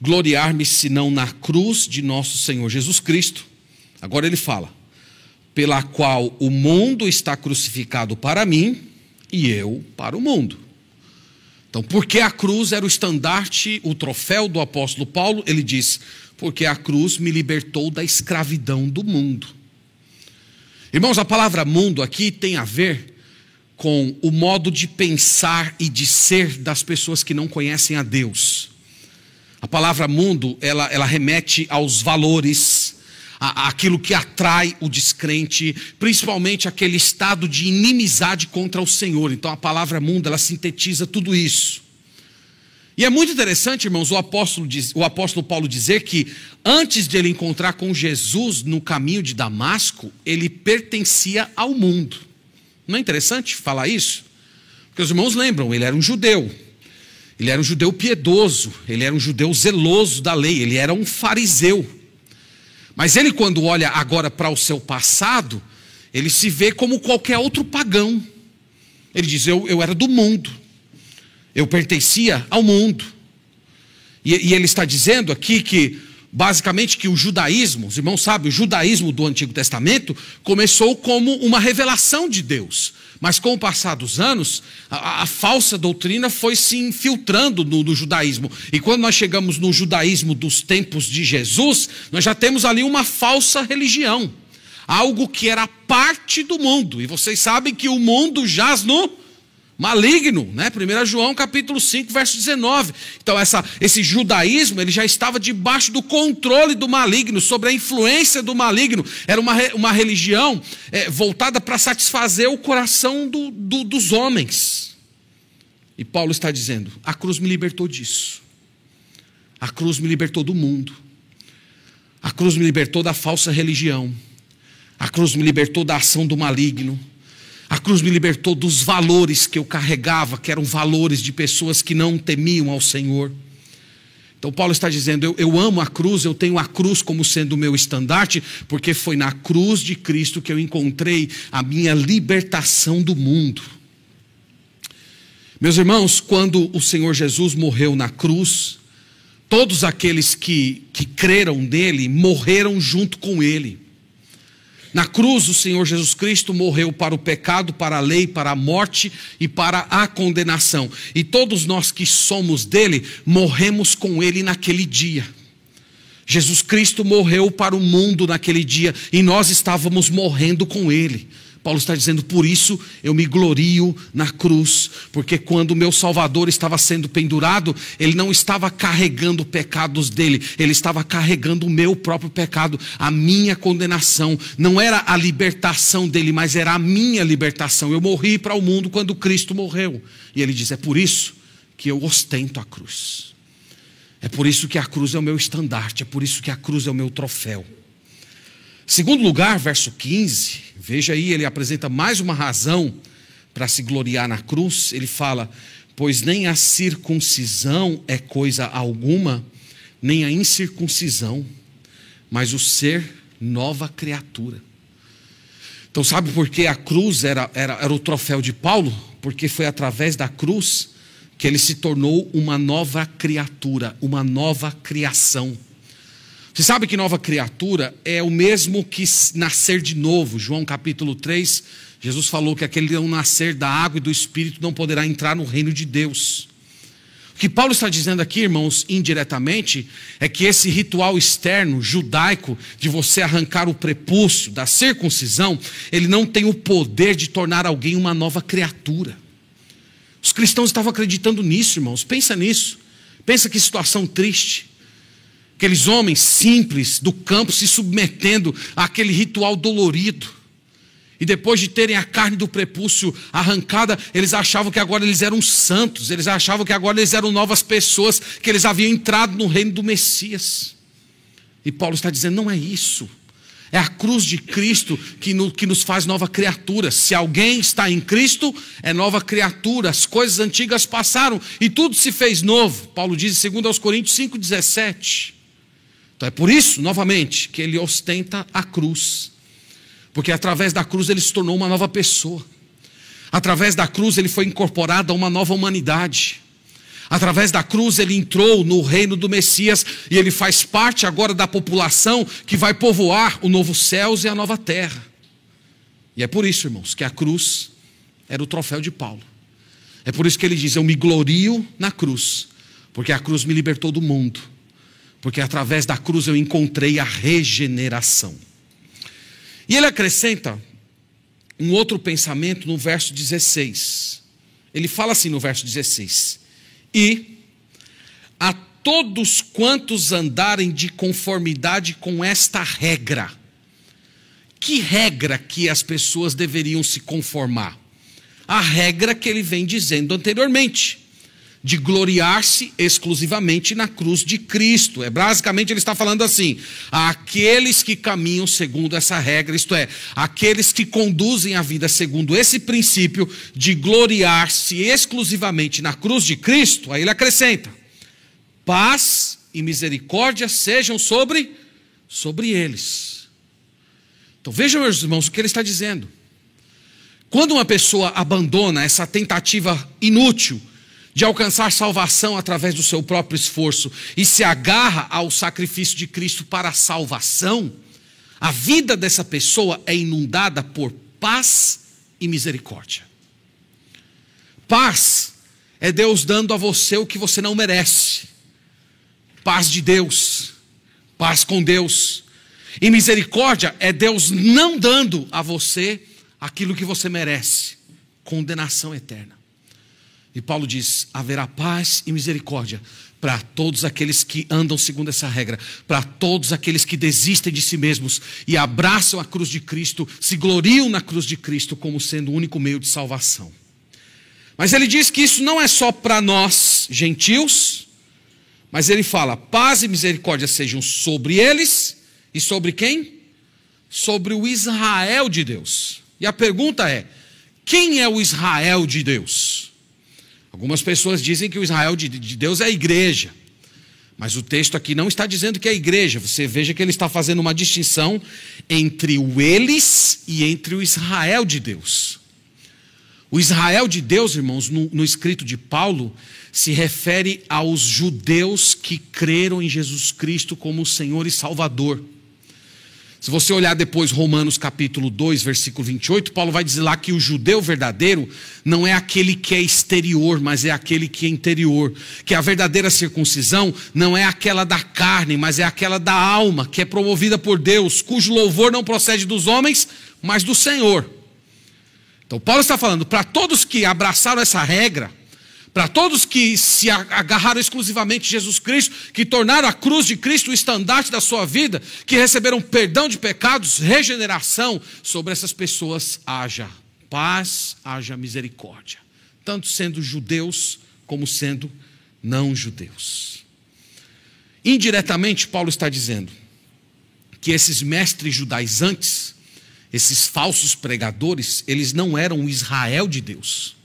gloriar-me senão na cruz de nosso Senhor Jesus Cristo. Agora ele fala pela qual o mundo está crucificado para mim e eu para o mundo. Então, porque a cruz era o estandarte, o troféu do apóstolo Paulo, ele diz: porque a cruz me libertou da escravidão do mundo. Irmãos, a palavra mundo aqui tem a ver com o modo de pensar e de ser das pessoas que não conhecem a Deus. A palavra mundo, ela, ela remete aos valores, aquilo que atrai o descrente, principalmente aquele estado de inimizade contra o Senhor. Então a palavra mundo, ela sintetiza tudo isso. E é muito interessante, irmãos, o apóstolo, o apóstolo Paulo dizer que antes de ele encontrar com Jesus no caminho de Damasco, ele pertencia ao mundo. Não é interessante falar isso? Porque os irmãos lembram, ele era um judeu. Ele era um judeu piedoso, ele era um judeu zeloso da lei, ele era um fariseu. Mas ele, quando olha agora para o seu passado, ele se vê como qualquer outro pagão. Ele diz: Eu, eu era do mundo, eu pertencia ao mundo. E, e ele está dizendo aqui que, basicamente, que o judaísmo, os irmãos sabem, o judaísmo do Antigo Testamento começou como uma revelação de Deus. Mas com o passar dos anos, a, a falsa doutrina foi se infiltrando no, no, judaísmo. E quando nós chegamos no judaísmo dos tempos de Jesus, nós já temos ali uma falsa religião. Algo que era parte do mundo. E vocês sabem que o mundo jaz no maligno, né? 1 João capítulo 5, verso 19. Então essa, esse judaísmo, ele já estava debaixo do controle do maligno, sobre a influência do maligno. Era uma, uma religião é, voltada para satisfazer o coração do, do, dos homens. E Paulo está dizendo, a cruz me libertou disso. A cruz me libertou do mundo. A cruz me libertou da falsa religião. A cruz me libertou da ação do maligno. A cruz me libertou dos valores que eu carregava, que eram valores de pessoas que não temiam ao Senhor. Então, Paulo está dizendo: eu, eu, amo a cruz, eu tenho a cruz como sendo o meu estandarte, porque foi na cruz de Cristo que eu encontrei a minha libertação do mundo. Meus irmãos, quando o Senhor Jesus morreu na cruz, todos aqueles que, que creram nele morreram junto com ele. Na cruz, o Senhor Jesus Cristo morreu para o pecado, para a lei, para a morte e para a condenação. E todos nós que somos dele, morremos com ele naquele dia. Jesus Cristo morreu para o mundo naquele dia e nós estávamos morrendo com ele. Paulo está dizendo, por isso eu me glorio na cruz, porque quando o meu Salvador estava sendo pendurado, ele não estava carregando pecados dele, ele estava carregando o meu próprio pecado, a minha condenação. Não era a libertação dele, mas era a minha libertação. Eu morri para o mundo quando Cristo morreu. E ele diz: é por isso que eu ostento a cruz. É por isso que a cruz é o meu estandarte, é por isso que a cruz é o meu troféu. Segundo lugar, verso 15, veja aí, ele apresenta mais uma razão para se gloriar na cruz. Ele fala: Pois nem a circuncisão é coisa alguma, nem a incircuncisão, mas o ser nova criatura. Então, sabe por que a cruz era, era, era o troféu de Paulo? Porque foi através da cruz que ele se tornou uma nova criatura, uma nova criação. Você sabe que nova criatura é o mesmo que nascer de novo. João capítulo 3, Jesus falou que aquele não nascer da água e do espírito não poderá entrar no reino de Deus. O que Paulo está dizendo aqui, irmãos, indiretamente, é que esse ritual externo judaico de você arrancar o prepúcio da circuncisão, ele não tem o poder de tornar alguém uma nova criatura. Os cristãos estavam acreditando nisso, irmãos. Pensa nisso. Pensa que situação triste. Aqueles homens simples do campo se submetendo àquele ritual dolorido. E depois de terem a carne do prepúcio arrancada, eles achavam que agora eles eram santos, eles achavam que agora eles eram novas pessoas, que eles haviam entrado no reino do Messias. E Paulo está dizendo: não é isso. É a cruz de Cristo que, no, que nos faz nova criatura. Se alguém está em Cristo, é nova criatura. As coisas antigas passaram e tudo se fez novo. Paulo diz em 2 Coríntios 5,17. Então é por isso, novamente, que ele ostenta a cruz. Porque através da cruz ele se tornou uma nova pessoa. Através da cruz ele foi incorporado a uma nova humanidade. Através da cruz ele entrou no reino do Messias e ele faz parte agora da população que vai povoar o novo céus e a nova terra. E é por isso, irmãos, que a cruz era o troféu de Paulo. É por isso que ele diz: Eu me glorio na cruz, porque a cruz me libertou do mundo porque através da cruz eu encontrei a regeneração. E ele acrescenta um outro pensamento no verso 16. Ele fala assim no verso 16: E a todos quantos andarem de conformidade com esta regra. Que regra que as pessoas deveriam se conformar? A regra que ele vem dizendo anteriormente de gloriar-se exclusivamente na cruz de Cristo. É basicamente ele está falando assim: aqueles que caminham segundo essa regra, isto é, aqueles que conduzem a vida segundo esse princípio de gloriar-se exclusivamente na cruz de Cristo, aí ele acrescenta: paz e misericórdia sejam sobre sobre eles. Então vejam, meus irmãos, o que ele está dizendo. Quando uma pessoa abandona essa tentativa inútil de alcançar salvação através do seu próprio esforço e se agarra ao sacrifício de Cristo para a salvação, a vida dessa pessoa é inundada por paz e misericórdia. Paz é Deus dando a você o que você não merece. Paz de Deus, paz com Deus. E misericórdia é Deus não dando a você aquilo que você merece condenação eterna. E Paulo diz: haverá paz e misericórdia para todos aqueles que andam segundo essa regra, para todos aqueles que desistem de si mesmos e abraçam a cruz de Cristo, se gloriam na cruz de Cristo como sendo o único meio de salvação. Mas ele diz que isso não é só para nós, gentios, mas ele fala: paz e misericórdia sejam sobre eles e sobre quem? Sobre o Israel de Deus. E a pergunta é: quem é o Israel de Deus? Algumas pessoas dizem que o Israel de Deus é a igreja. Mas o texto aqui não está dizendo que é a igreja. Você veja que ele está fazendo uma distinção entre o eles e entre o Israel de Deus. O Israel de Deus, irmãos, no, no escrito de Paulo, se refere aos judeus que creram em Jesus Cristo como Senhor e Salvador. Se você olhar depois Romanos capítulo 2, versículo 28, Paulo vai dizer lá que o judeu verdadeiro não é aquele que é exterior, mas é aquele que é interior. Que a verdadeira circuncisão não é aquela da carne, mas é aquela da alma, que é promovida por Deus, cujo louvor não procede dos homens, mas do Senhor. Então Paulo está falando para todos que abraçaram essa regra, para todos que se agarraram exclusivamente a Jesus Cristo, que tornaram a cruz de Cristo o estandarte da sua vida, que receberam perdão de pecados, regeneração, sobre essas pessoas haja paz, haja misericórdia, tanto sendo judeus como sendo não judeus. Indiretamente, Paulo está dizendo que esses mestres judaizantes, esses falsos pregadores, eles não eram o Israel de Deus.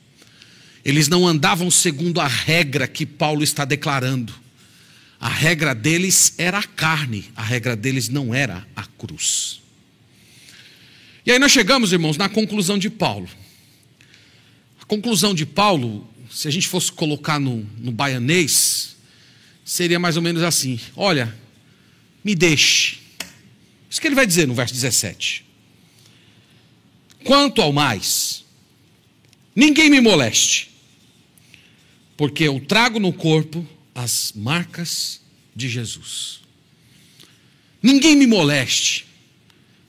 Eles não andavam segundo a regra que Paulo está declarando. A regra deles era a carne, a regra deles não era a cruz. E aí nós chegamos, irmãos, na conclusão de Paulo. A conclusão de Paulo, se a gente fosse colocar no, no baianês, seria mais ou menos assim: olha, me deixe. Isso que ele vai dizer no verso 17. Quanto ao mais, ninguém me moleste, porque eu trago no corpo as marcas de Jesus. Ninguém me moleste,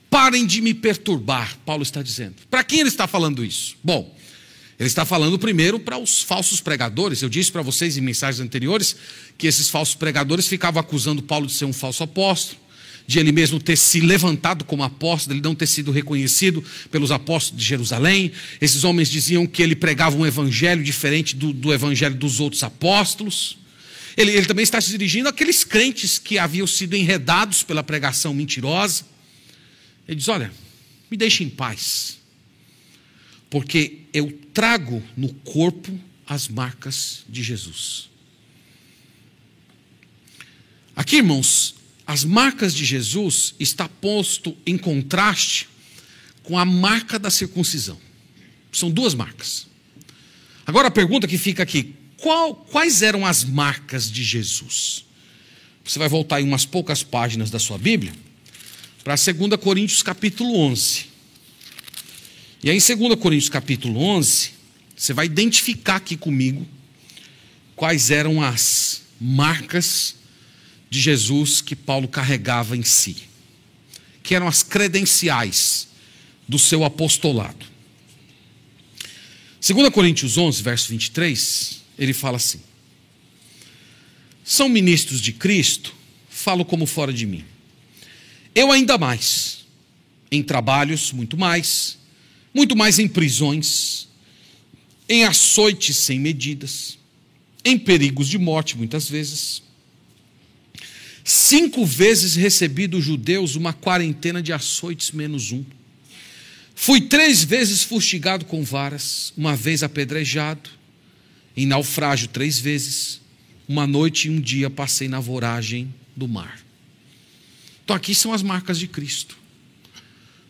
parem de me perturbar, Paulo está dizendo. Para quem ele está falando isso? Bom, ele está falando primeiro para os falsos pregadores. Eu disse para vocês em mensagens anteriores que esses falsos pregadores ficavam acusando Paulo de ser um falso apóstolo, de ele mesmo ter se levantado como apóstolo, ele não ter sido reconhecido pelos apóstolos de Jerusalém. Esses homens diziam que ele pregava um evangelho diferente do, do evangelho dos outros apóstolos. Ele, ele também está se dirigindo àqueles crentes que haviam sido enredados pela pregação mentirosa. Ele diz: Olha, me deixe em paz, porque eu trago no corpo as marcas de Jesus. Aqui, irmãos, as marcas de Jesus está posto em contraste com a marca da circuncisão. São duas marcas. Agora a pergunta que fica aqui: qual, quais eram as marcas de Jesus? Você vai voltar em umas poucas páginas da sua Bíblia para 2 Coríntios capítulo 11. E aí em 2 Coríntios capítulo 11, você vai identificar aqui comigo quais eram as marcas de Jesus que Paulo carregava em si, que eram as credenciais do seu apostolado. 2 Coríntios 11, verso 23, ele fala assim: São ministros de Cristo, falo como fora de mim eu ainda mais, em trabalhos, muito mais, muito mais em prisões, em açoites sem medidas, em perigos de morte, muitas vezes. Cinco vezes recebi dos judeus uma quarentena de açoites menos um. Fui três vezes fustigado com varas, uma vez apedrejado, em naufrágio três vezes, uma noite e um dia passei na voragem do mar. Então aqui são as marcas de Cristo.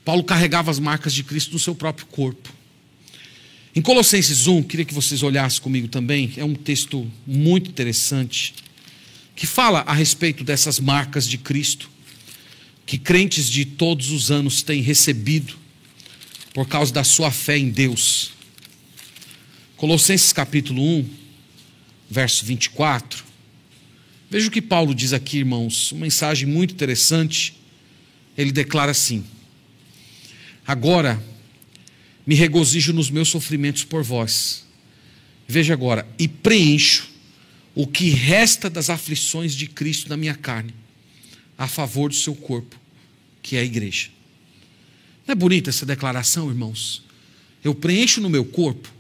Paulo carregava as marcas de Cristo no seu próprio corpo. Em Colossenses 1, queria que vocês olhassem comigo também, é um texto muito interessante, que fala a respeito dessas marcas de Cristo, que crentes de todos os anos têm recebido por causa da sua fé em Deus. Colossenses capítulo 1, verso 24. Veja o que Paulo diz aqui, irmãos, uma mensagem muito interessante. Ele declara assim: Agora me regozijo nos meus sofrimentos por vós. Veja agora, e preencho o que resta das aflições de Cristo na minha carne, a favor do seu corpo, que é a igreja. Não é bonita essa declaração, irmãos? Eu preencho no meu corpo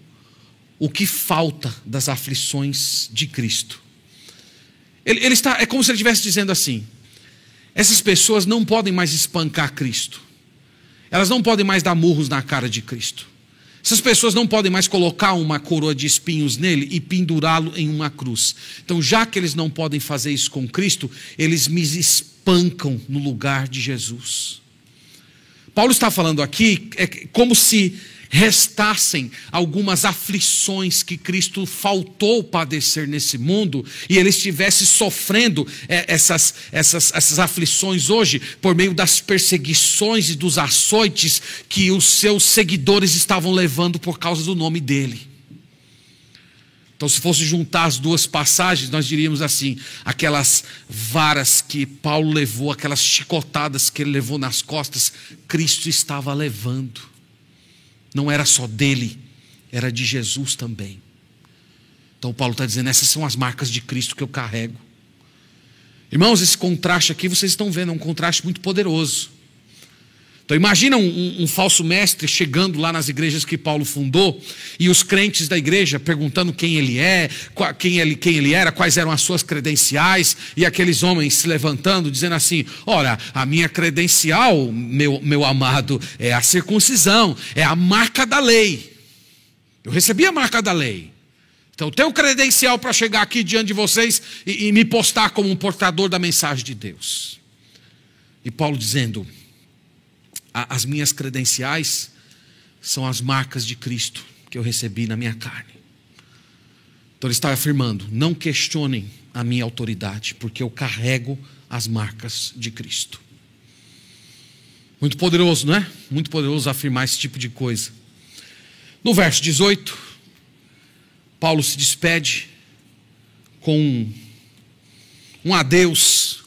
o que falta das aflições de Cristo ele, ele está, é como se ele estivesse dizendo assim: essas pessoas não podem mais espancar Cristo, elas não podem mais dar murros na cara de Cristo. Essas pessoas não podem mais colocar uma coroa de espinhos nele e pendurá-lo em uma cruz. Então, já que eles não podem fazer isso com Cristo, eles me espancam no lugar de Jesus. Paulo está falando aqui é como se restassem algumas aflições que Cristo faltou padecer nesse mundo e ele estivesse sofrendo é, essas, essas, essas aflições hoje por meio das perseguições e dos açoites que os seus seguidores estavam levando por causa do nome dele. Então, se fosse juntar as duas passagens, nós diríamos assim: aquelas varas que Paulo levou, aquelas chicotadas que ele levou nas costas, Cristo estava levando não era só dele, era de Jesus também. Então Paulo está dizendo: essas são as marcas de Cristo que eu carrego. Irmãos, esse contraste aqui vocês estão vendo, é um contraste muito poderoso. Então imagina um, um, falso mestre chegando lá nas igrejas que Paulo fundou e os crentes da igreja perguntando quem ele é, quem ele, quem ele era, quais eram as suas credenciais e aqueles homens se levantando dizendo assim: Ora, a minha credencial, meu, meu amado, é a circuncisão, é a marca da lei. Eu recebi a marca da lei. Então, tenho credencial para chegar aqui diante de vocês e, e me postar como um portador da mensagem de Deus. E Paulo dizendo: as minhas credenciais são as marcas de Cristo que eu recebi na minha carne. Então ele está afirmando: não questionem a minha autoridade, porque eu carrego as marcas de Cristo. Muito poderoso, não é? Muito poderoso afirmar esse tipo de coisa. No verso 18, Paulo se despede com um adeus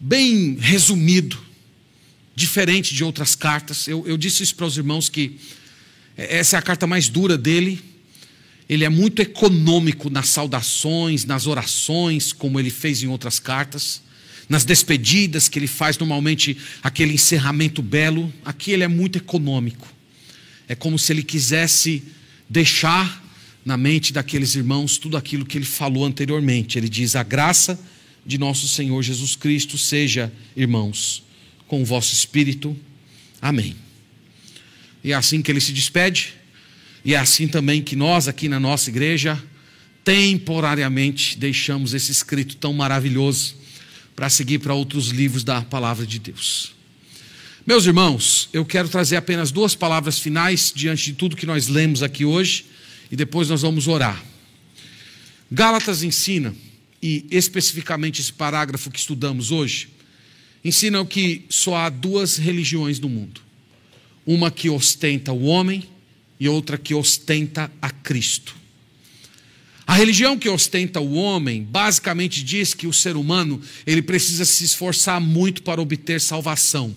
bem resumido diferente de outras cartas. Eu, eu disse isso para os irmãos que essa é a carta mais dura dele. Ele é muito econômico nas saudações, nas orações, como ele fez em outras cartas, nas despedidas que ele faz normalmente aquele encerramento belo. Aqui ele é muito econômico. É como se ele quisesse deixar na mente daqueles irmãos tudo aquilo que ele falou anteriormente. Ele diz: A graça de nosso Senhor Jesus Cristo seja, irmãos, com o vosso espírito. Amém. E é assim que ele se despede, e é assim também que nós aqui na nossa igreja, temporariamente, deixamos esse escrito tão maravilhoso para seguir para outros livros da palavra de Deus. Meus irmãos, eu quero trazer apenas duas palavras finais diante de tudo que nós lemos aqui hoje, e depois nós vamos orar. Gálatas ensina, e especificamente esse parágrafo que estudamos hoje, ensinam que só há duas religiões no mundo: uma que ostenta o homem e outra que ostenta a Cristo. A religião que ostenta o homem basicamente diz que o ser humano ele precisa se esforçar muito para obter salvação.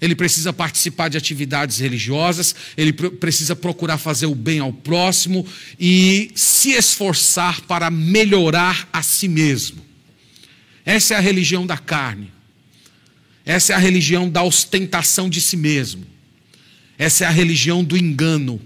Ele precisa participar de atividades religiosas, ele precisa procurar fazer o bem ao próximo e se esforçar para melhorar a si mesmo. Essa é a religião da carne. Essa é a religião da ostentação de si mesmo. Essa é a religião do engano.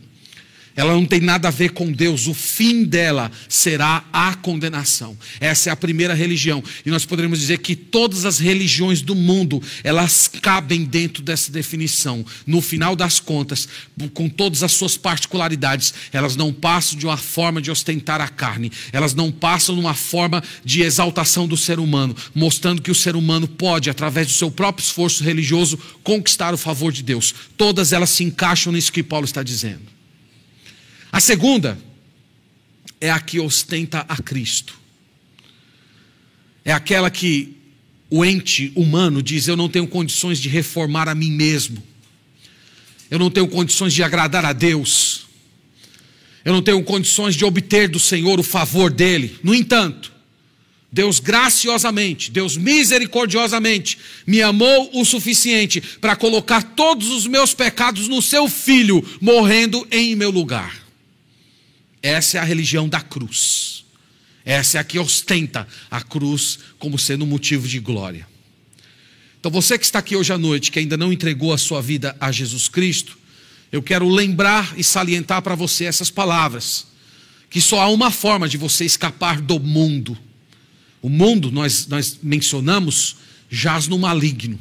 Ela não tem nada a ver com Deus. O fim dela será a condenação. Essa é a primeira religião. E nós poderíamos dizer que todas as religiões do mundo, elas cabem dentro dessa definição. No final das contas, com todas as suas particularidades, elas não passam de uma forma de ostentar a carne. Elas não passam de uma forma de exaltação do ser humano, mostrando que o ser humano pode, através do seu próprio esforço religioso, conquistar o favor de Deus. Todas elas se encaixam nisso que Paulo está dizendo. A segunda é a que ostenta a Cristo. É aquela que o ente humano diz: Eu não tenho condições de reformar a mim mesmo. Eu não tenho condições de agradar a Deus. Eu não tenho condições de obter do Senhor o favor dele. No entanto, Deus graciosamente, Deus misericordiosamente me amou o suficiente para colocar todos os meus pecados no seu filho, morrendo em meu lugar. Essa é a religião da cruz. Essa é a que ostenta a cruz como sendo um motivo de glória. Então, você que está aqui hoje à noite, que ainda não entregou a sua vida a Jesus Cristo, eu quero lembrar e salientar para você essas palavras: que só há uma forma de você escapar do mundo. O mundo, nós, nós mencionamos, jaz no maligno.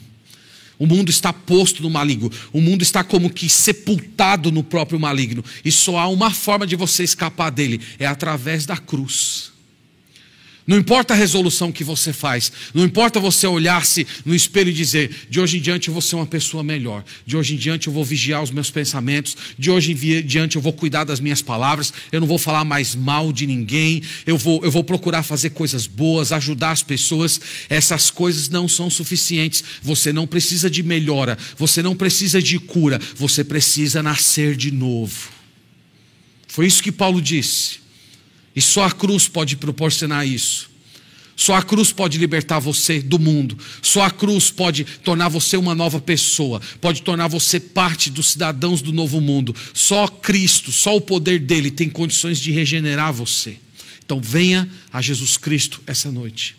O mundo está posto no maligno. O mundo está como que sepultado no próprio maligno. E só há uma forma de você escapar dele: é através da cruz. Não importa a resolução que você faz, não importa você olhar-se no espelho e dizer: de hoje em diante eu vou ser uma pessoa melhor, de hoje em diante eu vou vigiar os meus pensamentos, de hoje em diante eu vou cuidar das minhas palavras, eu não vou falar mais mal de ninguém, eu vou, eu vou procurar fazer coisas boas, ajudar as pessoas. Essas coisas não são suficientes. Você não precisa de melhora, você não precisa de cura, você precisa nascer de novo. Foi isso que Paulo disse. E só a cruz pode proporcionar isso. Só a cruz pode libertar você do mundo. Só a cruz pode tornar você uma nova pessoa. Pode tornar você parte dos cidadãos do novo mundo. Só Cristo, só o poder dele tem condições de regenerar você. Então venha a Jesus Cristo essa noite.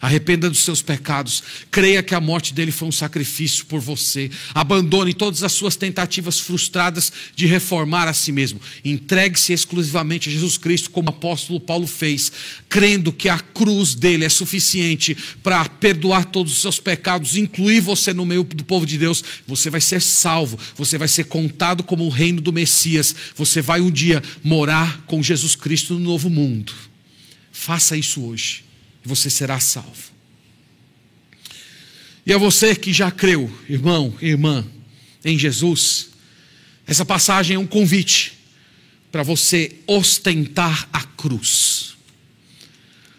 Arrependa dos seus pecados. Creia que a morte dele foi um sacrifício por você. Abandone todas as suas tentativas frustradas de reformar a si mesmo. Entregue-se exclusivamente a Jesus Cristo, como o apóstolo Paulo fez, crendo que a cruz dele é suficiente para perdoar todos os seus pecados, incluir você no meio do povo de Deus. Você vai ser salvo. Você vai ser contado como o reino do Messias. Você vai um dia morar com Jesus Cristo no novo mundo. Faça isso hoje e você será salvo. E a você que já creu, irmão, irmã, em Jesus, essa passagem é um convite para você ostentar a cruz.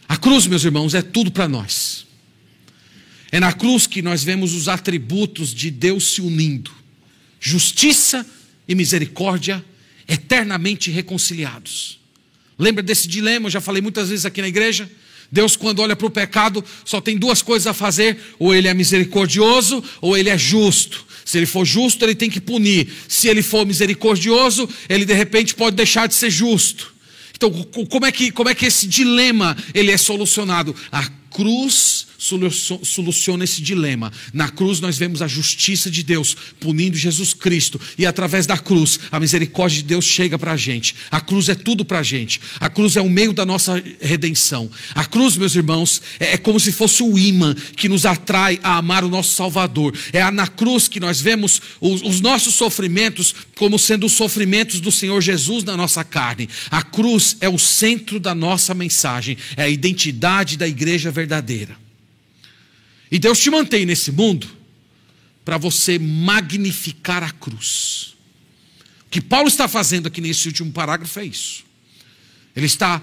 A cruz, meus irmãos, é tudo para nós. É na cruz que nós vemos os atributos de Deus se unindo: justiça e misericórdia eternamente reconciliados. Lembra desse dilema? Eu já falei muitas vezes aqui na igreja. Deus, quando olha para o pecado, só tem duas coisas a fazer: ou ele é misericordioso, ou ele é justo. Se ele for justo, ele tem que punir. Se ele for misericordioso, ele de repente pode deixar de ser justo. Então, como é que, como é que esse dilema ele é solucionado? A cruz soluciona esse dilema. Na cruz nós vemos a justiça de Deus punindo Jesus Cristo, e através da cruz a misericórdia de Deus chega para a gente. A cruz é tudo para a gente. A cruz é o meio da nossa redenção. A cruz, meus irmãos, é, é como se fosse o imã que nos atrai a amar o nosso Salvador. É na cruz que nós vemos os, os nossos sofrimentos como sendo os sofrimentos do Senhor Jesus na nossa carne. A cruz é o centro da nossa mensagem, é a identidade da igreja verdadeira. E Deus te mantém nesse mundo para você magnificar a cruz. O que Paulo está fazendo aqui nesse último parágrafo é isso. Ele está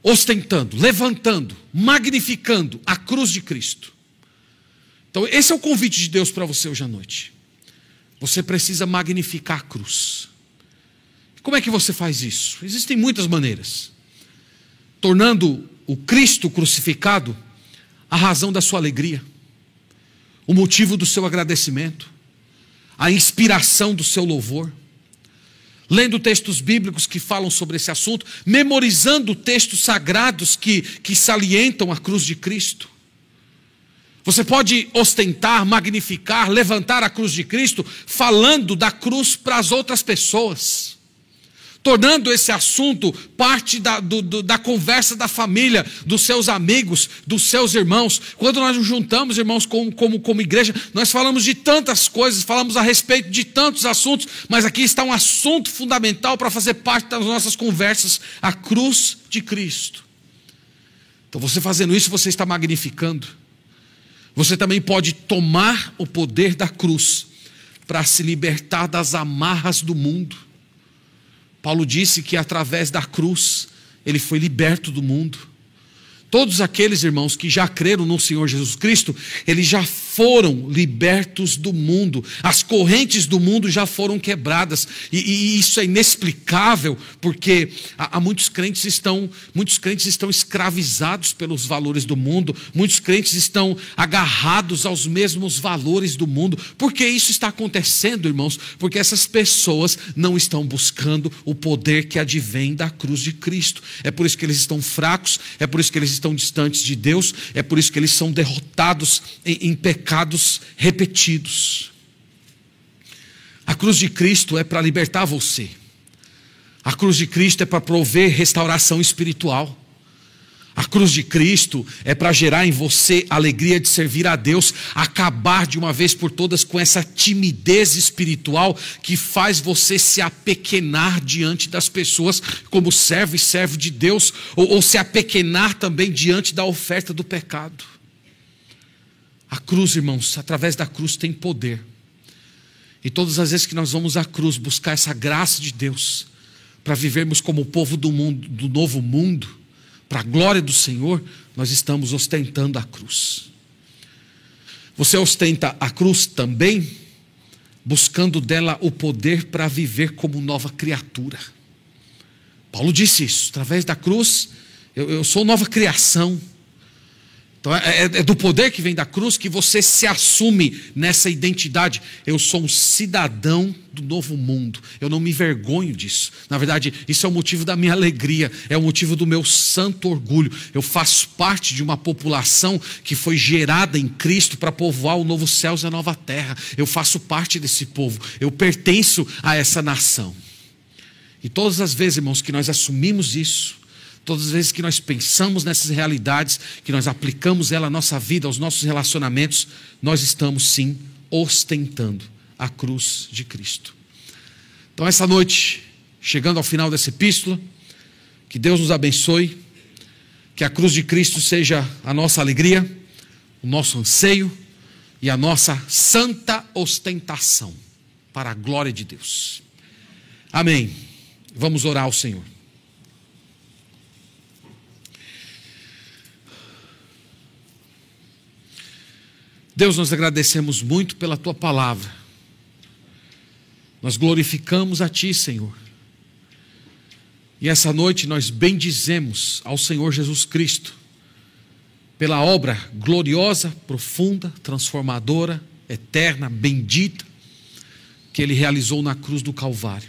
ostentando, levantando, magnificando a cruz de Cristo. Então, esse é o convite de Deus para você hoje à noite. Você precisa magnificar a cruz. Como é que você faz isso? Existem muitas maneiras. Tornando o Cristo crucificado a razão da sua alegria o motivo do seu agradecimento, a inspiração do seu louvor. Lendo textos bíblicos que falam sobre esse assunto, memorizando textos sagrados que, que salientam a cruz de Cristo. Você pode ostentar, magnificar, levantar a cruz de Cristo, falando da cruz para as outras pessoas tornando esse assunto parte da, do, do, da conversa da família, dos seus amigos, dos seus irmãos. Quando nós nos juntamos, irmãos, como, como, como igreja, nós falamos de tantas coisas, falamos a respeito de tantos assuntos, mas aqui está um assunto fundamental para fazer parte das nossas conversas: a cruz de Cristo. Então, você fazendo isso, você está magnificando. Você também pode tomar o poder da cruz para se libertar das amarras do mundo. Paulo disse que através da cruz ele foi liberto do mundo. Todos aqueles irmãos que já creram no Senhor Jesus Cristo, eles já foram libertos do mundo, as correntes do mundo já foram quebradas, e, e isso é inexplicável, porque há, há, muitos crentes estão, muitos crentes estão escravizados pelos valores do mundo, muitos crentes estão agarrados aos mesmos valores do mundo. Por que isso está acontecendo, irmãos? Porque essas pessoas não estão buscando o poder que advém da cruz de Cristo. É por isso que eles estão fracos, é por isso que eles estão distantes de Deus, é por isso que eles são derrotados em, em pecados repetidos. A cruz de Cristo é para libertar você. A cruz de Cristo é para prover restauração espiritual. A cruz de Cristo é para gerar em você a alegria de servir a Deus, acabar de uma vez por todas com essa timidez espiritual que faz você se apequenar diante das pessoas como servo e servo de Deus, ou, ou se apequenar também diante da oferta do pecado. A cruz, irmãos, através da cruz tem poder. E todas as vezes que nós vamos à cruz buscar essa graça de Deus, para vivermos como o povo do mundo, do novo mundo, para a glória do Senhor, nós estamos ostentando a cruz. Você ostenta a cruz também, buscando dela o poder para viver como nova criatura. Paulo disse isso, através da cruz, eu, eu sou nova criação. Então é, é, é, do poder que vem da cruz que você se assume nessa identidade. Eu sou um cidadão do novo mundo. Eu não me vergonho disso. Na verdade, isso é o motivo da minha alegria, é o motivo do meu santo orgulho. Eu faço parte de uma população que foi gerada em Cristo para povoar o novo céu e a nova terra. Eu faço parte desse povo. Eu pertenço a essa nação. E todas as vezes, irmãos, que nós assumimos isso, Todas as vezes que nós pensamos nessas realidades, que nós aplicamos ela à nossa vida, aos nossos relacionamentos, nós estamos sim ostentando a cruz de Cristo. Então, essa noite, chegando ao final dessa epístola, que Deus nos abençoe, que a cruz de Cristo seja a nossa alegria, o nosso anseio e a nossa santa ostentação, para a glória de Deus. Amém. Vamos orar ao Senhor. Deus, nós agradecemos muito pela tua palavra. Nós glorificamos a ti, Senhor. E essa noite nós bendizemos ao Senhor Jesus Cristo pela obra gloriosa, profunda, transformadora, eterna, bendita que ele realizou na cruz do Calvário.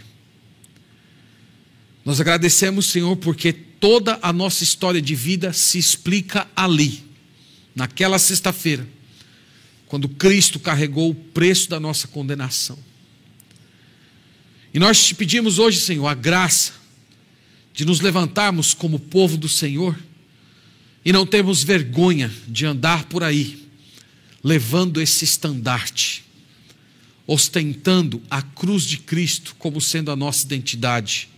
Nós agradecemos, Senhor, porque toda a nossa história de vida se explica ali, naquela sexta-feira quando Cristo carregou o preço da nossa condenação. E nós te pedimos hoje, Senhor, a graça de nos levantarmos como povo do Senhor e não termos vergonha de andar por aí, levando esse estandarte, ostentando a cruz de Cristo como sendo a nossa identidade,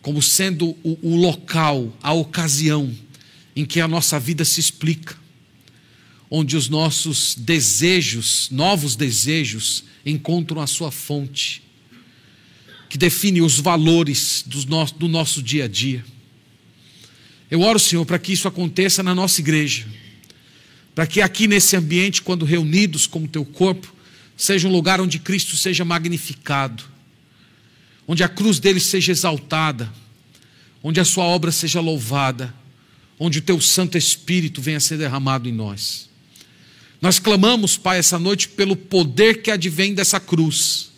como sendo o, o local, a ocasião em que a nossa vida se explica onde os nossos desejos, novos desejos, encontram a sua fonte, que define os valores do nosso, do nosso dia a dia. Eu oro, Senhor, para que isso aconteça na nossa igreja, para que aqui nesse ambiente, quando reunidos como teu corpo, seja um lugar onde Cristo seja magnificado, onde a cruz dele seja exaltada, onde a sua obra seja louvada, onde o teu Santo Espírito venha a ser derramado em nós. Nós clamamos, Pai, essa noite pelo poder que advém dessa cruz.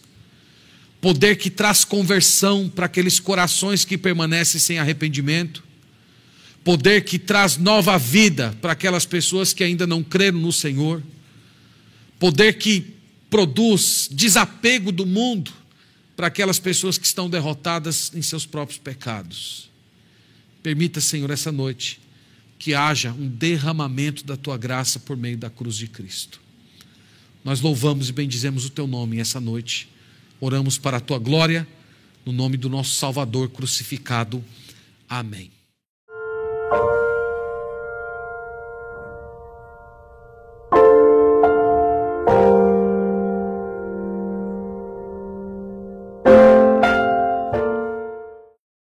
Poder que traz conversão para aqueles corações que permanecem sem arrependimento. Poder que traz nova vida para aquelas pessoas que ainda não creram no Senhor. Poder que produz desapego do mundo para aquelas pessoas que estão derrotadas em seus próprios pecados. Permita, Senhor, essa noite que haja um derramamento da tua graça por meio da cruz de Cristo. Nós louvamos e bendizemos o teu nome essa noite. Oramos para a tua glória, no nome do nosso Salvador crucificado. Amém.